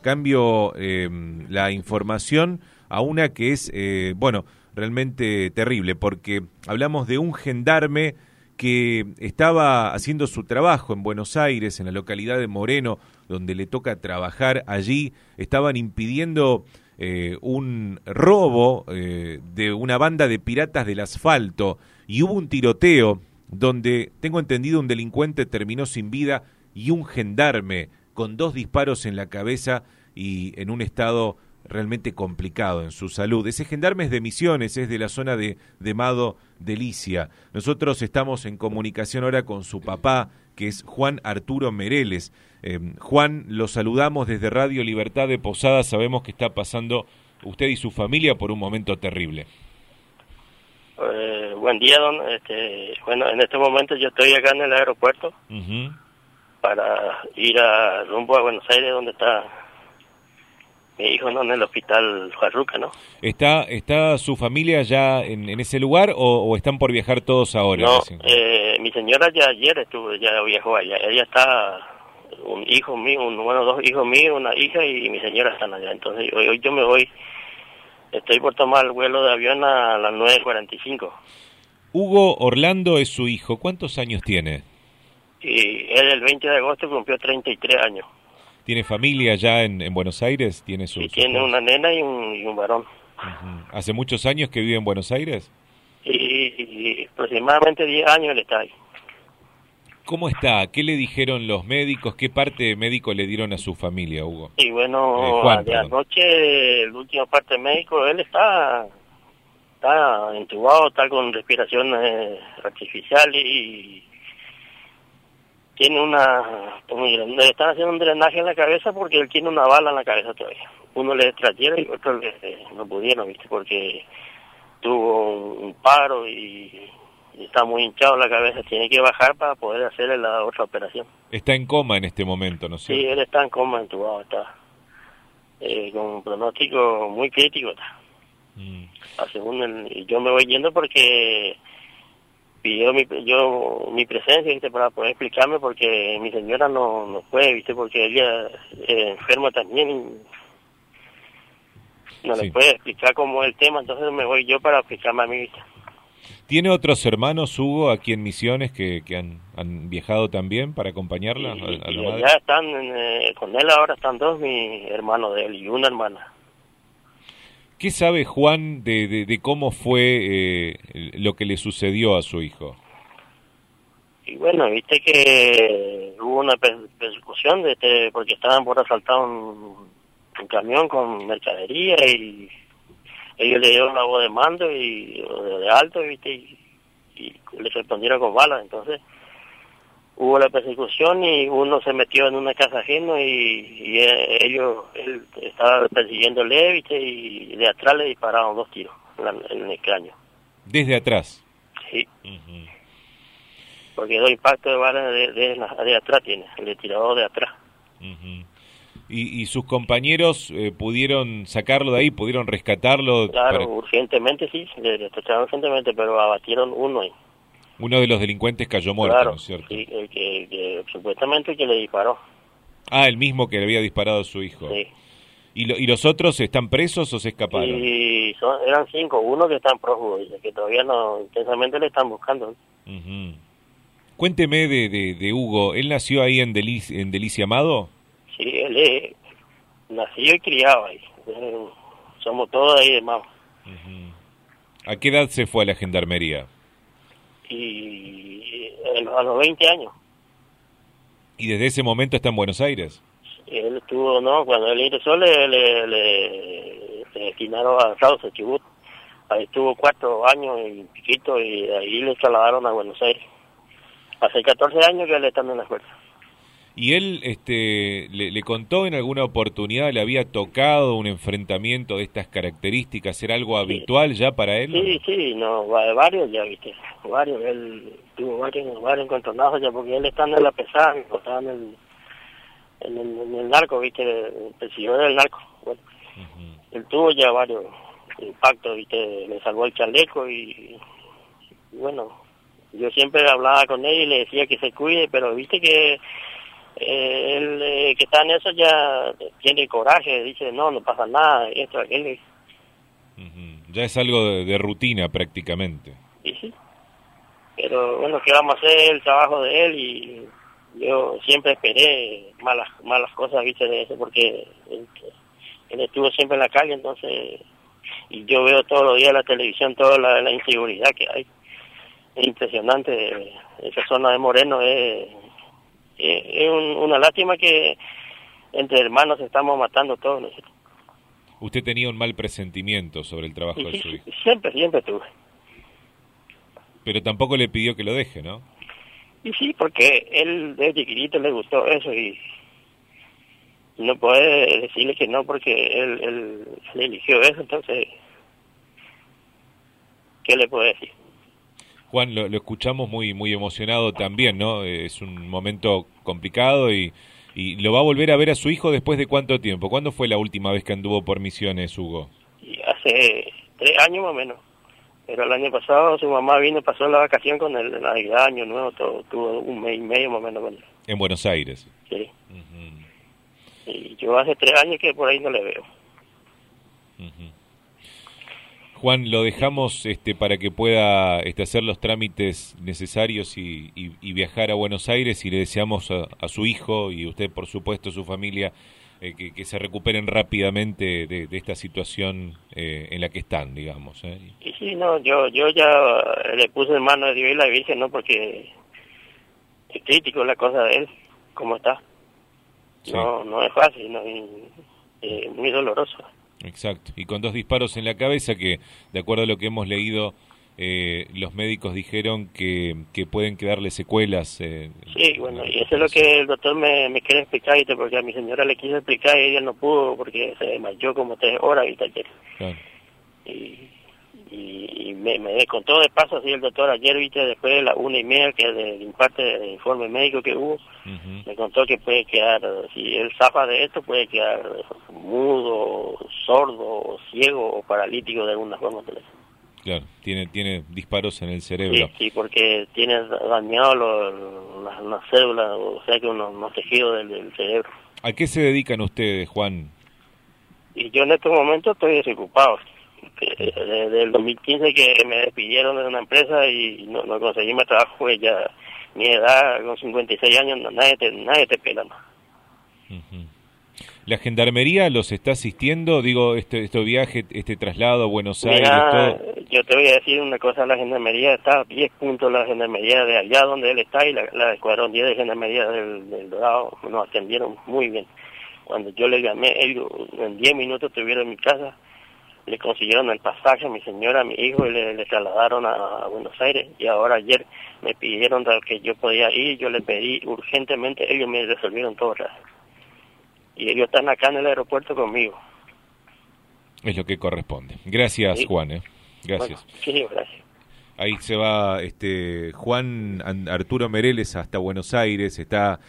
cambio em, la información a una que es, eh, bueno, realmente terrible, porque hablamos de un gendarme que estaba haciendo su trabajo en Buenos Aires, en la localidad de Moreno, donde le toca trabajar allí, estaban impidiendo eh, un robo eh, de una banda de piratas del asfalto y hubo un tiroteo donde, tengo entendido, un delincuente terminó sin vida y un gendarme con dos disparos en la cabeza y en un estado realmente complicado en su salud. Ese gendarme es de Misiones, es de la zona de, de Mado, Delicia. Nosotros estamos en comunicación ahora con su papá, que es Juan Arturo Mereles. Eh, Juan, lo saludamos desde Radio Libertad de Posada. Sabemos que está pasando usted y su familia por un momento terrible. Eh, buen día, don. Este, bueno, en este momento yo estoy acá en el aeropuerto para ir a rumbo a Buenos Aires, donde está mi hijo, ¿no? En el hospital Juarruca, ¿no? ¿Está, está su familia ya en, ese lugar o, están por viajar todos ahora? No, eh, mi señora ya ayer estuvo, ya viajó allá. Ella está, un hijo mío, un, bueno, dos hijos míos, una hija y mi señora están allá. Entonces hoy, hoy yo me voy, estoy por tomar el vuelo de avión a las 9.45. Hugo Orlando es su hijo. ¿Cuántos años tiene? Y él el 20 de agosto cumplió 33 años. ¿Tiene familia ya en, Buenos Aires? ¿Tiene su, sí, tiene una nena y un, varón. ¿Hace muchos años que vive en Buenos Aires? Y, aproximadamente 10 años él está ahí. ¿Cómo está? ¿Qué le dijeron los médicos? ¿Qué parte médico le dieron a su familia, Hugo? Y bueno, eh, de anoche, el último parte médico, él está está entubado, está con respiración eh, artificial y tiene una, le están haciendo un drenaje en la cabeza porque él tiene una bala en la cabeza todavía. Uno le extrayeron y otro le, no pudieron, ¿viste? Porque tuvo un, paro y, está muy hinchado la cabeza, tiene que bajar para poder hacerle la otra operación. Está en coma en este momento, ¿no es Sí, él está en coma, entubado, está eh, con un pronóstico muy crítico. Está. Mm. según el, yo me voy yendo porque pidió mi, yo mi presencia ¿viste? para poder explicarme porque mi señora no, no puede, ¿viste? porque ella es enferma también y no le puede explicar cómo es el tema, entonces me voy yo para explicarme a mi vista. ¿Tiene otros hermanos, Hugo, aquí en Misiones que, que han, han viajado también para acompañarla? ya están, eh, con él ahora están dos, mi hermano de él y una hermana. ¿Qué sabe Juan de, de, cómo fue eh, lo que le sucedió a su hijo? Y bueno, viste que hubo una persecución de este, porque estaban por asaltar un, camión con mercadería y ellos le dieron la voz de mando y de, alto, viste, y le respondieron con balas. Entonces, hubo la persecución y uno se metió en una casa ajena y, ellos, él estaba persiguiendo ¿viste? y de atrás le dispararon dos tiros en, el cráneo. ¿Desde atrás? Sí. Porque dos impactos de balas de, de, atrás tiene, le tiró de atrás. ¿Y, ¿Y, sus compañeros eh, pudieron sacarlo de ahí, pudieron rescatarlo? Claro, urgentemente sí, le, le urgentemente, pero abatieron uno ahí. Uno de los delincuentes cayó muerto, ¿no es cierto? Sí, el que, supuestamente que le disparó. Ah, el mismo que le había disparado a su hijo. Sí. ¿Y, ¿Y los otros están presos o se escaparon? Y eran cinco, uno que están prófugos, que todavía no, intensamente le están buscando. Cuénteme de, de, Hugo, ¿él nació ahí en, en Delicia Amado? Sí, él es, nació y criado ahí. Somos todos ahí de Mao. ¿A qué edad se fue a la gendarmería? Y a los 20 años. ¿Y desde ese momento está en Buenos Aires? Él estuvo, no, cuando él ingresó le, le, le, destinaron a Sauce, Chubut. Ahí estuvo cuatro años y piquito y ahí le trasladaron a Buenos Aires. Hace 14 años que él está en la fuerza. ¿Y él este, le, contó en alguna oportunidad, le había tocado un enfrentamiento de estas características? ¿Era algo habitual ya para él? Sí, sí, no, varios ya, viste, varios. Él tuvo varios, varios encontronazos ya, porque él está en la pesada, estaba en el, en el, en el narco, viste, persiguió del narco. Bueno, él tuvo ya varios impactos, viste, le salvó el chaleco y, y bueno, yo siempre hablaba con él y le decía que se cuide, pero viste que eh, el eh, que está en eso ya tiene coraje, dice, no, no pasa nada, esto, aquello. Ya es algo de, rutina prácticamente. Sí, sí. Pero bueno, ¿qué vamos a hacer? El trabajo de él y yo siempre esperé malas malas cosas, viste, de eso, porque él, estuvo siempre en la calle, entonces, y yo veo todos los días la televisión, toda la, inseguridad que hay. Es impresionante, esa zona de Moreno es, es, una lástima que entre hermanos estamos matando todos nosotros. Usted tenía un mal presentimiento sobre el trabajo de su hijo. Siempre, siempre tuve. Pero tampoco le pidió que lo deje, ¿no? Y sí, porque él desde chiquitito le gustó eso y no puede decirle que no porque él, él, eligió eso, entonces, ¿qué le puede decir? Juan, lo, lo, escuchamos muy muy emocionado también, ¿no? Es un momento complicado y, y lo va a volver a ver a su hijo después de cuánto tiempo. ¿Cuándo fue la última vez que anduvo por misiones, Hugo? Y hace tres años más o menos. Pero el año pasado su mamá vino, pasó la vacación con el Navidad, Año Nuevo, todo, tuvo un mes y medio más o menos. En Buenos Aires. Sí. Y yo hace tres años que por ahí no le veo. Juan, lo dejamos este, para que pueda este, hacer los trámites necesarios y, y, viajar a Buenos Aires y le deseamos a, a su hijo y usted, por supuesto, su familia, eh, que, se recuperen rápidamente de, esta situación eh, en la que están, digamos. ¿eh? Y sí, no, yo, yo ya le puse en mano de Dios y la Virgen, ¿no? Porque es crítico la cosa de él, cómo está. No, no es fácil, no, es muy doloroso. Exacto, y con dos disparos en la cabeza que, de acuerdo a lo que hemos leído, eh, los médicos dijeron que, que pueden quedarle secuelas. Eh, sí, bueno, y eso es lo que el doctor me, me quiere explicar, porque a mi señora le quiso explicar y ella no pudo porque se desmayó como tres horas y ayer. Y, y, me, me, contó de paso así el doctor ayer, viste, después de la una y media que del parte del informe médico que hubo, me contó que puede quedar, si él zafa de esto, puede quedar mudo, sordo, ciego o paralítico de alguna forma. Claro, tiene, tiene disparos en el cerebro. Sí, porque tiene dañado las, células, o sea que unos, tejidos del, cerebro. ¿A qué se dedican ustedes, Juan? Y yo en estos momentos estoy desocupado. Desde el 2015 que me despidieron de una empresa y no, conseguí más trabajo, pues ya mi edad, con 56 años, nadie te, nadie te pela más. ¿La gendarmería los está asistiendo? Digo, este, este viaje, este traslado a Buenos Aires, Yo te voy a decir una cosa, la gendarmería está a 10 puntos, la gendarmería de allá donde él está y la, la escuadrón 10 de gendarmería del, del Dorado nos atendieron muy bien. Cuando yo le llamé, ellos en 10 minutos estuvieron en mi casa, le consiguieron el pasaje a mi señora, a mi hijo y le, trasladaron a, Buenos Aires y ahora ayer me pidieron que yo podía ir, yo le pedí urgentemente, ellos me resolvieron todo y ellos están acá en el aeropuerto conmigo. Es lo que corresponde. Gracias, Juan. ¿eh? Gracias. sí, gracias. Ahí se va este Juan Arturo Mereles hasta Buenos Aires, está